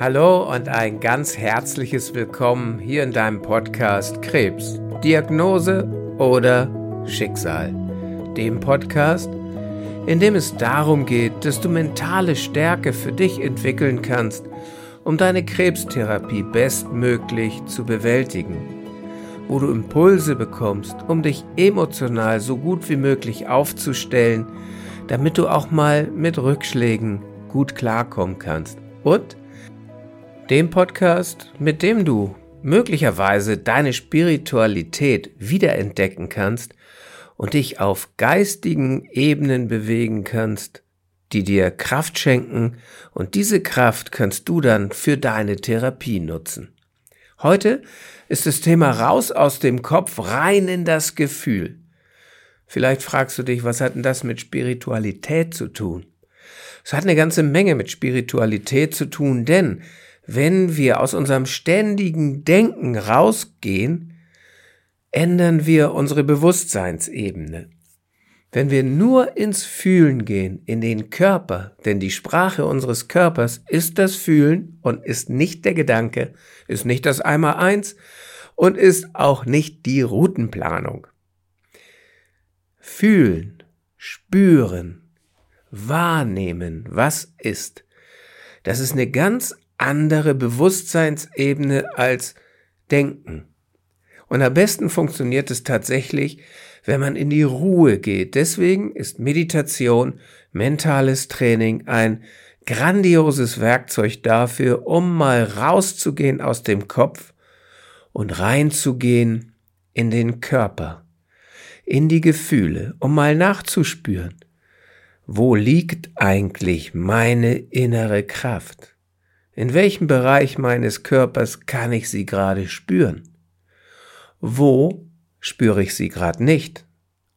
Hallo und ein ganz herzliches Willkommen hier in deinem Podcast Krebs, Diagnose oder Schicksal. Dem Podcast, in dem es darum geht, dass du mentale Stärke für dich entwickeln kannst, um deine Krebstherapie bestmöglich zu bewältigen. Wo du Impulse bekommst, um dich emotional so gut wie möglich aufzustellen, damit du auch mal mit Rückschlägen gut klarkommen kannst. Und dem Podcast, mit dem du möglicherweise deine Spiritualität wiederentdecken kannst und dich auf geistigen Ebenen bewegen kannst, die dir Kraft schenken und diese Kraft kannst du dann für deine Therapie nutzen. Heute ist das Thema raus aus dem Kopf, rein in das Gefühl. Vielleicht fragst du dich, was hat denn das mit Spiritualität zu tun? Es hat eine ganze Menge mit Spiritualität zu tun, denn wenn wir aus unserem ständigen Denken rausgehen, ändern wir unsere Bewusstseinsebene. Wenn wir nur ins Fühlen gehen, in den Körper, denn die Sprache unseres Körpers ist das Fühlen und ist nicht der Gedanke, ist nicht das Einmal-Eins und ist auch nicht die Routenplanung. Fühlen, spüren, wahrnehmen, was ist. Das ist eine ganz andere Bewusstseinsebene als Denken. Und am besten funktioniert es tatsächlich, wenn man in die Ruhe geht. Deswegen ist Meditation, mentales Training ein grandioses Werkzeug dafür, um mal rauszugehen aus dem Kopf und reinzugehen in den Körper, in die Gefühle, um mal nachzuspüren, wo liegt eigentlich meine innere Kraft? In welchem Bereich meines Körpers kann ich sie gerade spüren? Wo spüre ich sie gerade nicht?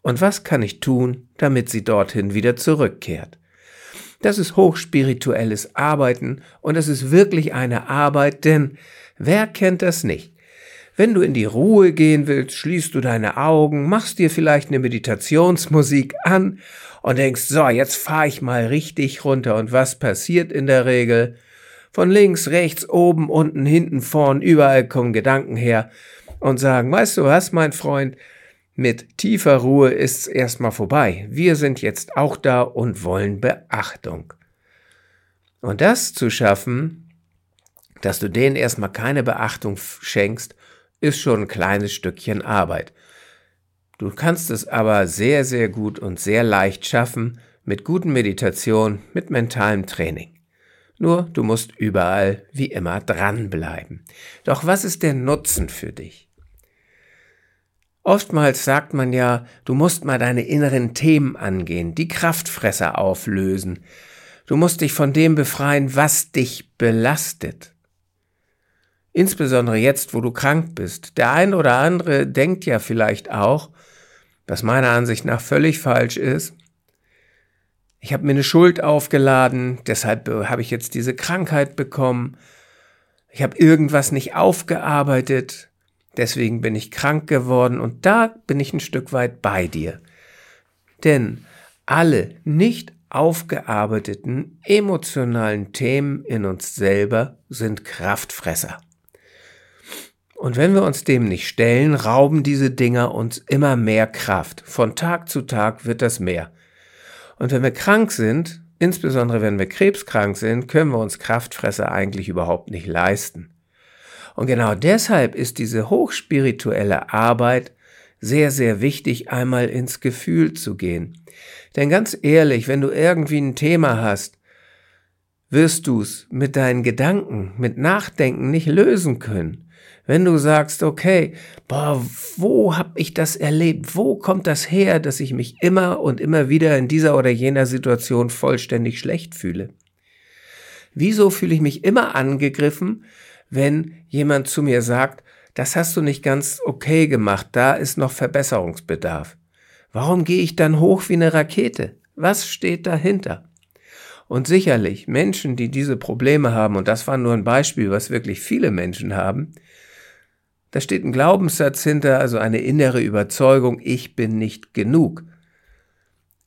Und was kann ich tun, damit sie dorthin wieder zurückkehrt? Das ist hochspirituelles Arbeiten und es ist wirklich eine Arbeit, denn wer kennt das nicht? Wenn du in die Ruhe gehen willst, schließt du deine Augen, machst dir vielleicht eine Meditationsmusik an und denkst, so, jetzt fahre ich mal richtig runter. Und was passiert in der Regel? Von links, rechts, oben, unten, hinten, vorn, überall kommen Gedanken her und sagen, weißt du was, mein Freund, mit tiefer Ruhe ist's erstmal vorbei. Wir sind jetzt auch da und wollen Beachtung. Und das zu schaffen, dass du denen erstmal keine Beachtung schenkst, ist schon ein kleines Stückchen Arbeit. Du kannst es aber sehr, sehr gut und sehr leicht schaffen mit guten Meditation, mit mentalem Training. Nur du musst überall wie immer dranbleiben. Doch was ist der Nutzen für dich? Oftmals sagt man ja, du musst mal deine inneren Themen angehen, die Kraftfresser auflösen. Du musst dich von dem befreien, was dich belastet. Insbesondere jetzt, wo du krank bist. Der ein oder andere denkt ja vielleicht auch, was meiner Ansicht nach völlig falsch ist, ich habe mir eine Schuld aufgeladen, deshalb habe ich jetzt diese Krankheit bekommen. Ich habe irgendwas nicht aufgearbeitet, deswegen bin ich krank geworden und da bin ich ein Stück weit bei dir. Denn alle nicht aufgearbeiteten emotionalen Themen in uns selber sind Kraftfresser. Und wenn wir uns dem nicht stellen, rauben diese Dinger uns immer mehr Kraft. Von Tag zu Tag wird das mehr. Und wenn wir krank sind, insbesondere wenn wir krebskrank sind, können wir uns Kraftfresser eigentlich überhaupt nicht leisten. Und genau deshalb ist diese hochspirituelle Arbeit sehr, sehr wichtig, einmal ins Gefühl zu gehen. Denn ganz ehrlich, wenn du irgendwie ein Thema hast, wirst du es mit deinen Gedanken, mit Nachdenken nicht lösen können. Wenn du sagst, okay, boah, wo habe ich das erlebt? Wo kommt das her, dass ich mich immer und immer wieder in dieser oder jener Situation vollständig schlecht fühle? Wieso fühle ich mich immer angegriffen, wenn jemand zu mir sagt, das hast du nicht ganz okay gemacht, da ist noch Verbesserungsbedarf? Warum gehe ich dann hoch wie eine Rakete? Was steht dahinter? Und sicherlich Menschen, die diese Probleme haben, und das war nur ein Beispiel, was wirklich viele Menschen haben, da steht ein Glaubenssatz hinter, also eine innere Überzeugung, ich bin nicht genug.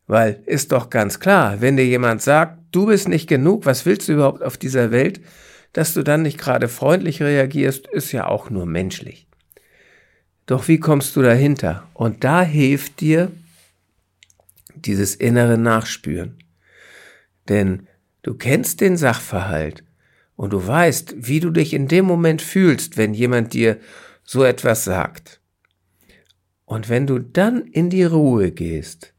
Weil ist doch ganz klar, wenn dir jemand sagt, du bist nicht genug, was willst du überhaupt auf dieser Welt, dass du dann nicht gerade freundlich reagierst, ist ja auch nur menschlich. Doch wie kommst du dahinter? Und da hilft dir dieses innere Nachspüren. Denn du kennst den Sachverhalt und du weißt, wie du dich in dem Moment fühlst, wenn jemand dir so etwas sagt. Und wenn du dann in die Ruhe gehst,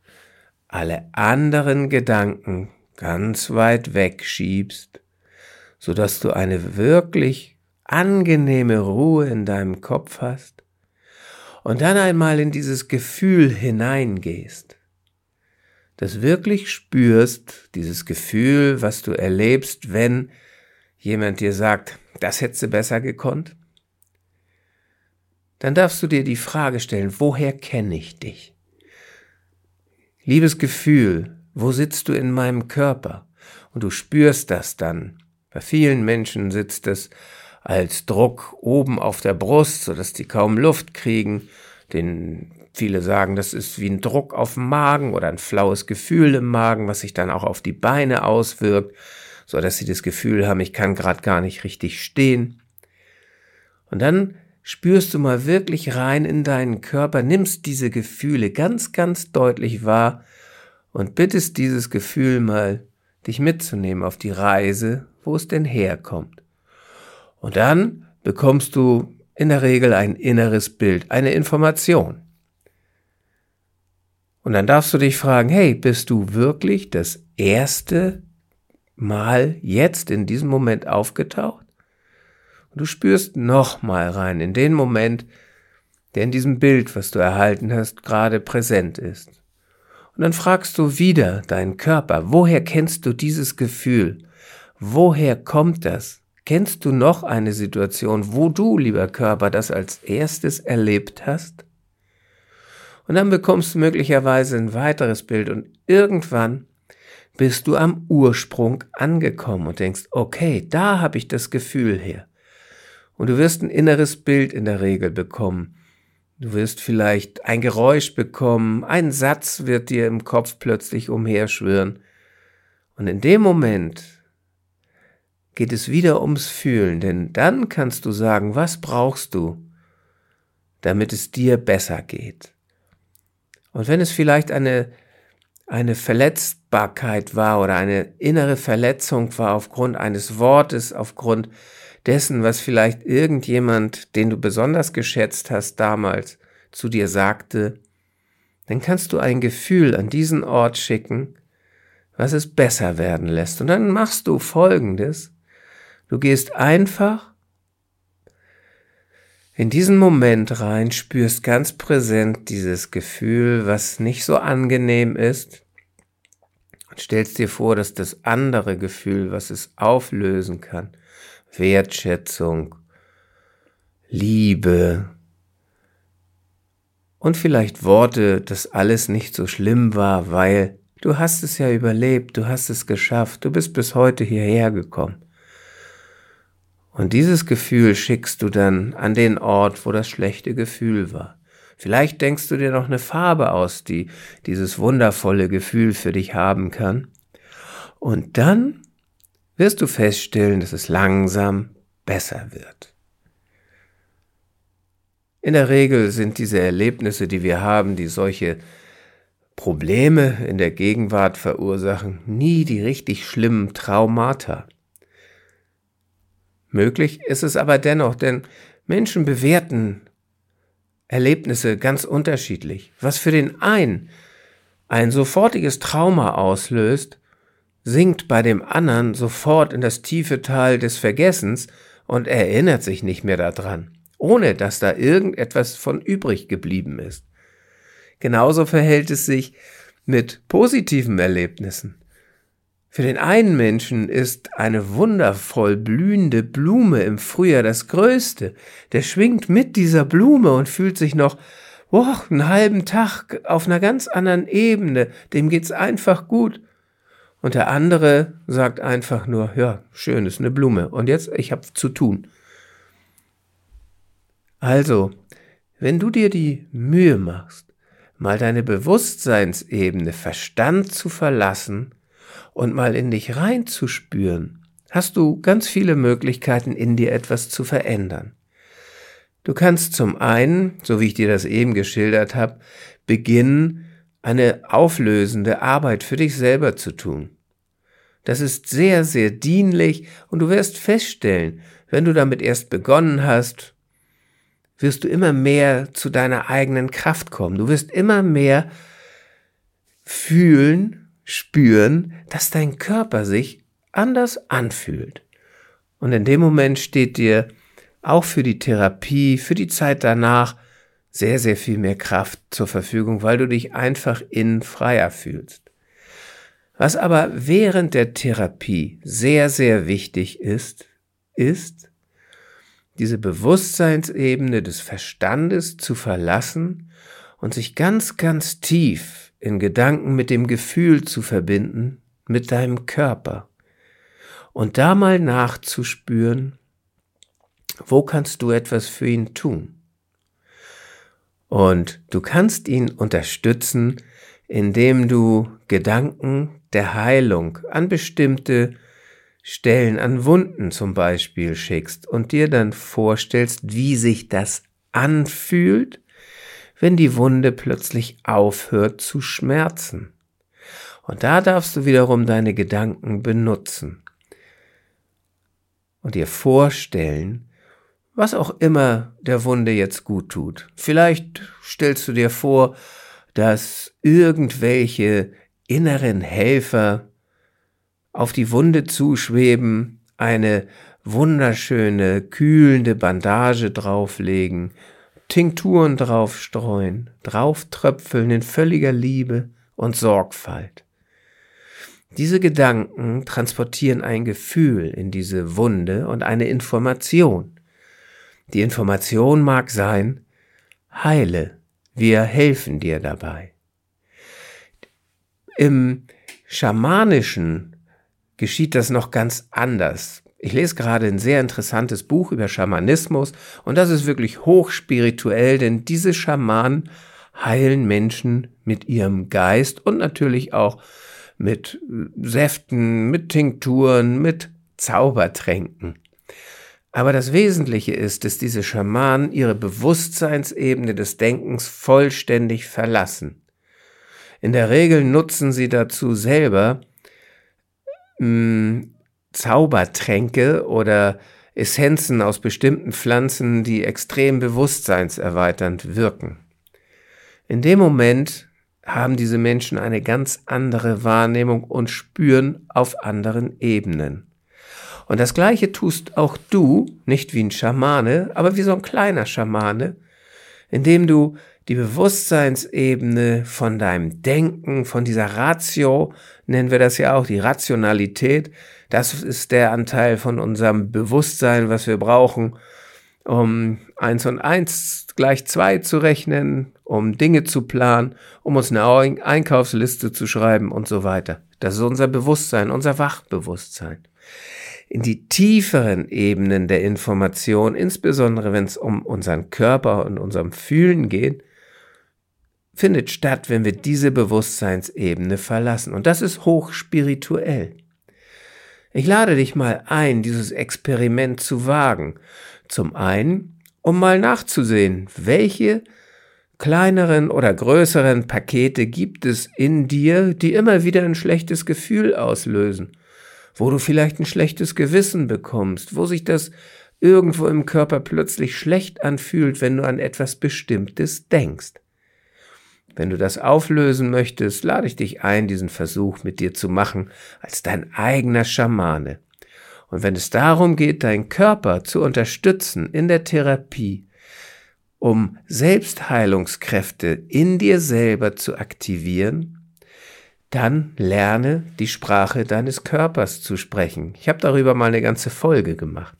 alle anderen Gedanken ganz weit wegschiebst, so dass du eine wirklich angenehme Ruhe in deinem Kopf hast und dann einmal in dieses Gefühl hineingehst, das wirklich spürst, dieses Gefühl, was du erlebst, wenn jemand dir sagt, das hättest du besser gekonnt, dann darfst du dir die Frage stellen, woher kenne ich dich? Liebes Gefühl, wo sitzt du in meinem Körper? Und du spürst das dann. Bei vielen Menschen sitzt es als Druck oben auf der Brust, sodass die kaum Luft kriegen. Den viele sagen, das ist wie ein Druck auf dem Magen oder ein flaues Gefühl im Magen, was sich dann auch auf die Beine auswirkt, so dass sie das Gefühl haben, ich kann gerade gar nicht richtig stehen. Und dann spürst du mal wirklich rein in deinen Körper, nimmst diese Gefühle ganz, ganz deutlich wahr und bittest dieses Gefühl mal, dich mitzunehmen auf die Reise, wo es denn herkommt. Und dann bekommst du in der Regel ein inneres Bild, eine Information. Und dann darfst du dich fragen, hey, bist du wirklich das erste Mal jetzt in diesem Moment aufgetaucht? Und du spürst nochmal rein in den Moment, der in diesem Bild, was du erhalten hast, gerade präsent ist. Und dann fragst du wieder deinen Körper, woher kennst du dieses Gefühl? Woher kommt das? Kennst du noch eine Situation, wo du, lieber Körper, das als erstes erlebt hast? Und dann bekommst du möglicherweise ein weiteres Bild und irgendwann bist du am Ursprung angekommen und denkst, okay, da habe ich das Gefühl her. Und du wirst ein inneres Bild in der Regel bekommen. Du wirst vielleicht ein Geräusch bekommen, ein Satz wird dir im Kopf plötzlich umherschwirren. Und in dem Moment geht es wieder ums Fühlen, denn dann kannst du sagen, was brauchst du, damit es dir besser geht. Und wenn es vielleicht eine, eine Verletzbarkeit war oder eine innere Verletzung war aufgrund eines Wortes, aufgrund dessen, was vielleicht irgendjemand, den du besonders geschätzt hast damals, zu dir sagte, dann kannst du ein Gefühl an diesen Ort schicken, was es besser werden lässt. Und dann machst du Folgendes. Du gehst einfach in diesen Moment rein, spürst ganz präsent dieses Gefühl, was nicht so angenehm ist, und stellst dir vor, dass das andere Gefühl, was es auflösen kann, Wertschätzung, Liebe und vielleicht Worte, dass alles nicht so schlimm war, weil du hast es ja überlebt, du hast es geschafft, du bist bis heute hierher gekommen. Und dieses Gefühl schickst du dann an den Ort, wo das schlechte Gefühl war. Vielleicht denkst du dir noch eine Farbe aus, die dieses wundervolle Gefühl für dich haben kann. Und dann wirst du feststellen, dass es langsam besser wird. In der Regel sind diese Erlebnisse, die wir haben, die solche Probleme in der Gegenwart verursachen, nie die richtig schlimmen Traumata. Möglich ist es aber dennoch, denn Menschen bewerten Erlebnisse ganz unterschiedlich. Was für den einen ein sofortiges Trauma auslöst, sinkt bei dem anderen sofort in das tiefe Tal des Vergessens und erinnert sich nicht mehr daran, ohne dass da irgendetwas von übrig geblieben ist. Genauso verhält es sich mit positiven Erlebnissen. Für den einen Menschen ist eine wundervoll blühende Blume im Frühjahr das Größte. Der schwingt mit dieser Blume und fühlt sich noch boah, einen halben Tag auf einer ganz anderen Ebene. Dem geht's einfach gut. Und der andere sagt einfach nur, ja, schön, ist eine Blume. Und jetzt, ich habe zu tun. Also, wenn du dir die Mühe machst, mal deine Bewusstseinsebene, Verstand zu verlassen und mal in dich reinzuspüren, hast du ganz viele Möglichkeiten, in dir etwas zu verändern. Du kannst zum einen, so wie ich dir das eben geschildert habe, beginnen, eine auflösende Arbeit für dich selber zu tun. Das ist sehr, sehr dienlich und du wirst feststellen, wenn du damit erst begonnen hast, wirst du immer mehr zu deiner eigenen Kraft kommen. Du wirst immer mehr fühlen, spüren, dass dein Körper sich anders anfühlt. Und in dem Moment steht dir auch für die Therapie, für die Zeit danach sehr, sehr viel mehr Kraft zur Verfügung, weil du dich einfach innen freier fühlst. Was aber während der Therapie sehr, sehr wichtig ist, ist, diese Bewusstseinsebene des Verstandes zu verlassen und sich ganz, ganz tief in Gedanken mit dem Gefühl zu verbinden, mit deinem Körper. Und da mal nachzuspüren, wo kannst du etwas für ihn tun? Und du kannst ihn unterstützen, indem du Gedanken der Heilung an bestimmte Stellen, an Wunden zum Beispiel schickst und dir dann vorstellst, wie sich das anfühlt, wenn die Wunde plötzlich aufhört zu schmerzen. Und da darfst du wiederum deine Gedanken benutzen und dir vorstellen, was auch immer der Wunde jetzt gut tut. Vielleicht stellst du dir vor, dass irgendwelche inneren Helfer auf die Wunde zuschweben, eine wunderschöne, kühlende Bandage drauflegen, Tinkturen draufstreuen, drauftröpfeln in völliger Liebe und Sorgfalt. Diese Gedanken transportieren ein Gefühl in diese Wunde und eine Information. Die Information mag sein, heile, wir helfen dir dabei. Im Schamanischen geschieht das noch ganz anders. Ich lese gerade ein sehr interessantes Buch über Schamanismus und das ist wirklich hochspirituell, denn diese Schamanen heilen Menschen mit ihrem Geist und natürlich auch mit Säften, mit Tinkturen, mit Zaubertränken. Aber das Wesentliche ist, dass diese Schamanen ihre Bewusstseinsebene des Denkens vollständig verlassen. In der Regel nutzen sie dazu selber mh, hm, Zaubertränke oder Essenzen aus bestimmten Pflanzen, die extrem bewusstseinserweiternd wirken. In dem Moment haben diese Menschen eine ganz andere Wahrnehmung und spüren auf anderen Ebenen. Und das Gleiche tust auch du, nicht wie ein Schamane, aber wie so ein kleiner Schamane, indem du die Bewusstseinsebene von deinem Denken, von dieser Ratio, nennen wir das ja auch, die Rationalität, das ist der Anteil von unserem Bewusstsein, was wir brauchen, um eins und eins gleich zwei zu rechnen, um Dinge zu planen, um uns eine Einkaufsliste zu schreiben und so weiter. Das ist unser Bewusstsein, unser Wachbewusstsein in die tieferen Ebenen der Information, insbesondere wenn es um unseren Körper und unserem Fühlen geht, findet statt, wenn wir diese Bewusstseinsebene verlassen. Und das ist hochspirituell. Ich lade dich mal ein, dieses Experiment zu wagen. Zum einen, um mal nachzusehen, welche kleineren oder größeren Pakete gibt es in dir, die immer wieder ein schlechtes Gefühl auslösen wo du vielleicht ein schlechtes Gewissen bekommst, wo sich das irgendwo im Körper plötzlich schlecht anfühlt, wenn du an etwas Bestimmtes denkst. Wenn du das auflösen möchtest, lade ich dich ein, diesen Versuch mit dir zu machen, als dein eigener Schamane. Und wenn es darum geht, deinen Körper zu unterstützen in der Therapie, um Selbstheilungskräfte in dir selber zu aktivieren, dann lerne die Sprache deines Körpers zu sprechen. Ich habe darüber mal eine ganze Folge gemacht.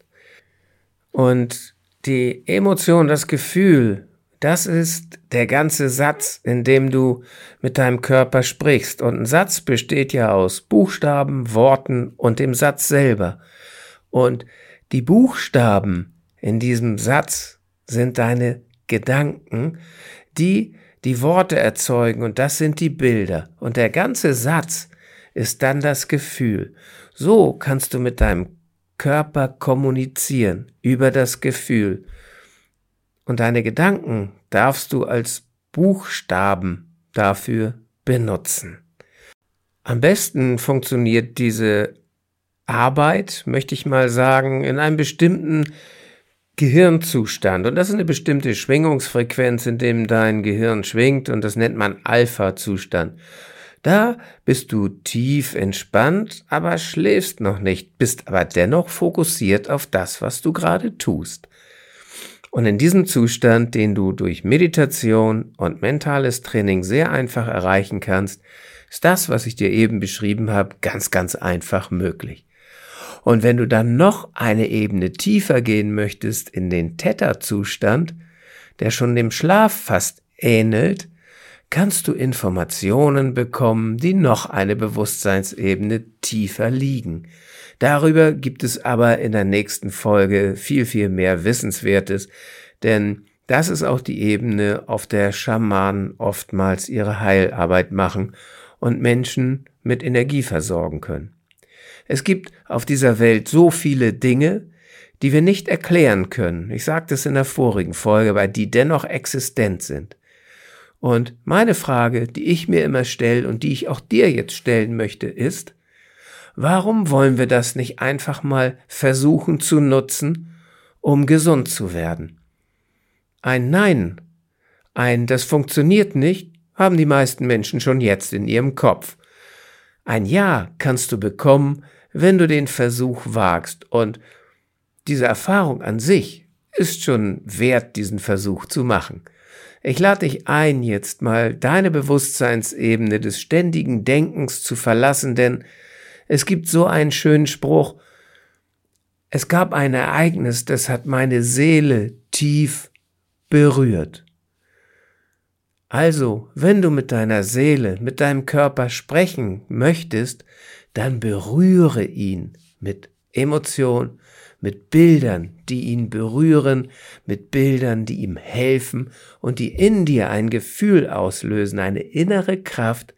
Und die Emotion, das Gefühl, das ist der ganze Satz, in dem du mit deinem Körper sprichst. Und ein Satz besteht ja aus Buchstaben, Worten und dem Satz selber. Und die Buchstaben in diesem Satz sind deine Gedanken, die die Worte erzeugen und das sind die Bilder. Und der ganze Satz ist dann das Gefühl. So kannst du mit deinem Körper kommunizieren über das Gefühl. Und deine Gedanken darfst du als Buchstaben dafür benutzen. Am besten funktioniert diese Arbeit, möchte ich mal sagen, in einem bestimmten Gehirnzustand. Und das ist eine bestimmte Schwingungsfrequenz, in dem dein Gehirn schwingt und das nennt man Alpha-Zustand. Da bist du tief entspannt, aber schläfst noch nicht, bist aber dennoch fokussiert auf das, was du gerade tust. Und in diesem Zustand, den du durch Meditation und mentales Training sehr einfach erreichen kannst, ist das, was ich dir eben beschrieben habe, ganz, ganz einfach möglich. Und wenn du dann noch eine Ebene tiefer gehen möchtest in den Theta-Zustand, der schon dem Schlaf fast ähnelt, kannst du Informationen bekommen, die noch eine Bewusstseinsebene tiefer liegen. Darüber gibt es aber in der nächsten Folge viel, viel mehr Wissenswertes, denn das ist auch die Ebene, auf der Schamanen oftmals ihre Heilarbeit machen und Menschen mit Energie versorgen können. Es gibt auf dieser Welt so viele Dinge, die wir nicht erklären können. Ich sagte es in der vorigen Folge, weil die dennoch existent sind. Und meine Frage, die ich mir immer stelle und die ich auch dir jetzt stellen möchte, ist, warum wollen wir das nicht einfach mal versuchen zu nutzen, um gesund zu werden? Ein Nein, ein das funktioniert nicht, haben die meisten Menschen schon jetzt in ihrem Kopf. Ein Ja kannst du bekommen, wenn du den Versuch wagst. Und diese Erfahrung an sich ist schon wert, diesen Versuch zu machen. Ich lade dich ein, jetzt mal deine Bewusstseinsebene des ständigen Denkens zu verlassen, denn es gibt so einen schönen Spruch, es gab ein Ereignis, das hat meine Seele tief berührt. Also, wenn du mit deiner Seele, mit deinem Körper sprechen möchtest, dann berühre ihn mit Emotion, mit Bildern, die ihn berühren, mit Bildern, die ihm helfen und die in dir ein Gefühl auslösen, eine innere Kraft,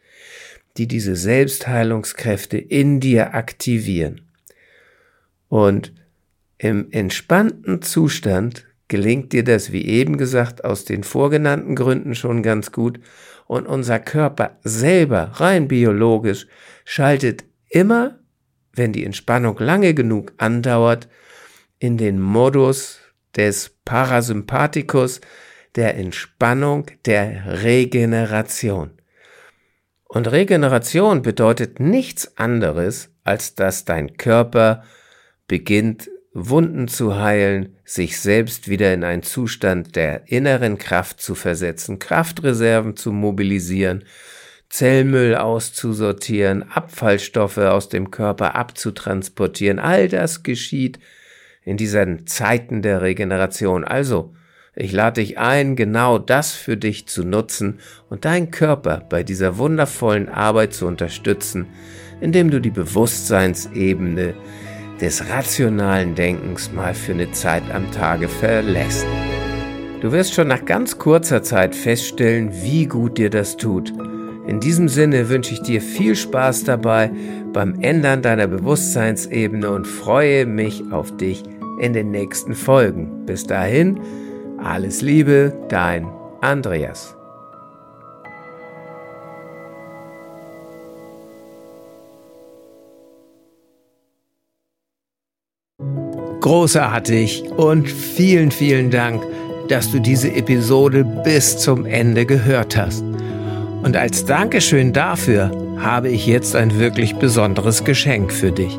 die diese Selbstheilungskräfte in dir aktivieren. Und im entspannten Zustand gelingt dir das, wie eben gesagt, aus den vorgenannten Gründen schon ganz gut und unser Körper selber, rein biologisch, schaltet immer, wenn die Entspannung lange genug andauert, in den Modus des Parasympathikus, der Entspannung, der Regeneration. Und Regeneration bedeutet nichts anderes, als dass dein Körper beginnt, Wunden zu heilen, sich selbst wieder in einen Zustand der inneren Kraft zu versetzen, Kraftreserven zu mobilisieren Zellmüll auszusortieren, Abfallstoffe aus dem Körper abzutransportieren. All das geschieht in diesen Zeiten der Regeneration. Also, ich lade dich ein, genau das für dich zu nutzen und deinen Körper bei dieser wundervollen Arbeit zu unterstützen, indem du die Bewusstseinsebene des rationalen Denkens mal für eine Zeit am Tage verlässt. Du wirst schon nach ganz kurzer Zeit feststellen, wie gut dir das tut in diesem Sinne wünsche ich dir viel Spaß dabei beim Ändern deiner Bewusstseinsebene und freue mich auf dich in den nächsten Folgen. Bis dahin, alles Liebe, dein Andreas. Großartig und vielen, vielen Dank, dass du diese Episode bis zum Ende gehört hast. Und als Dankeschön dafür habe ich jetzt ein wirklich besonderes Geschenk für dich.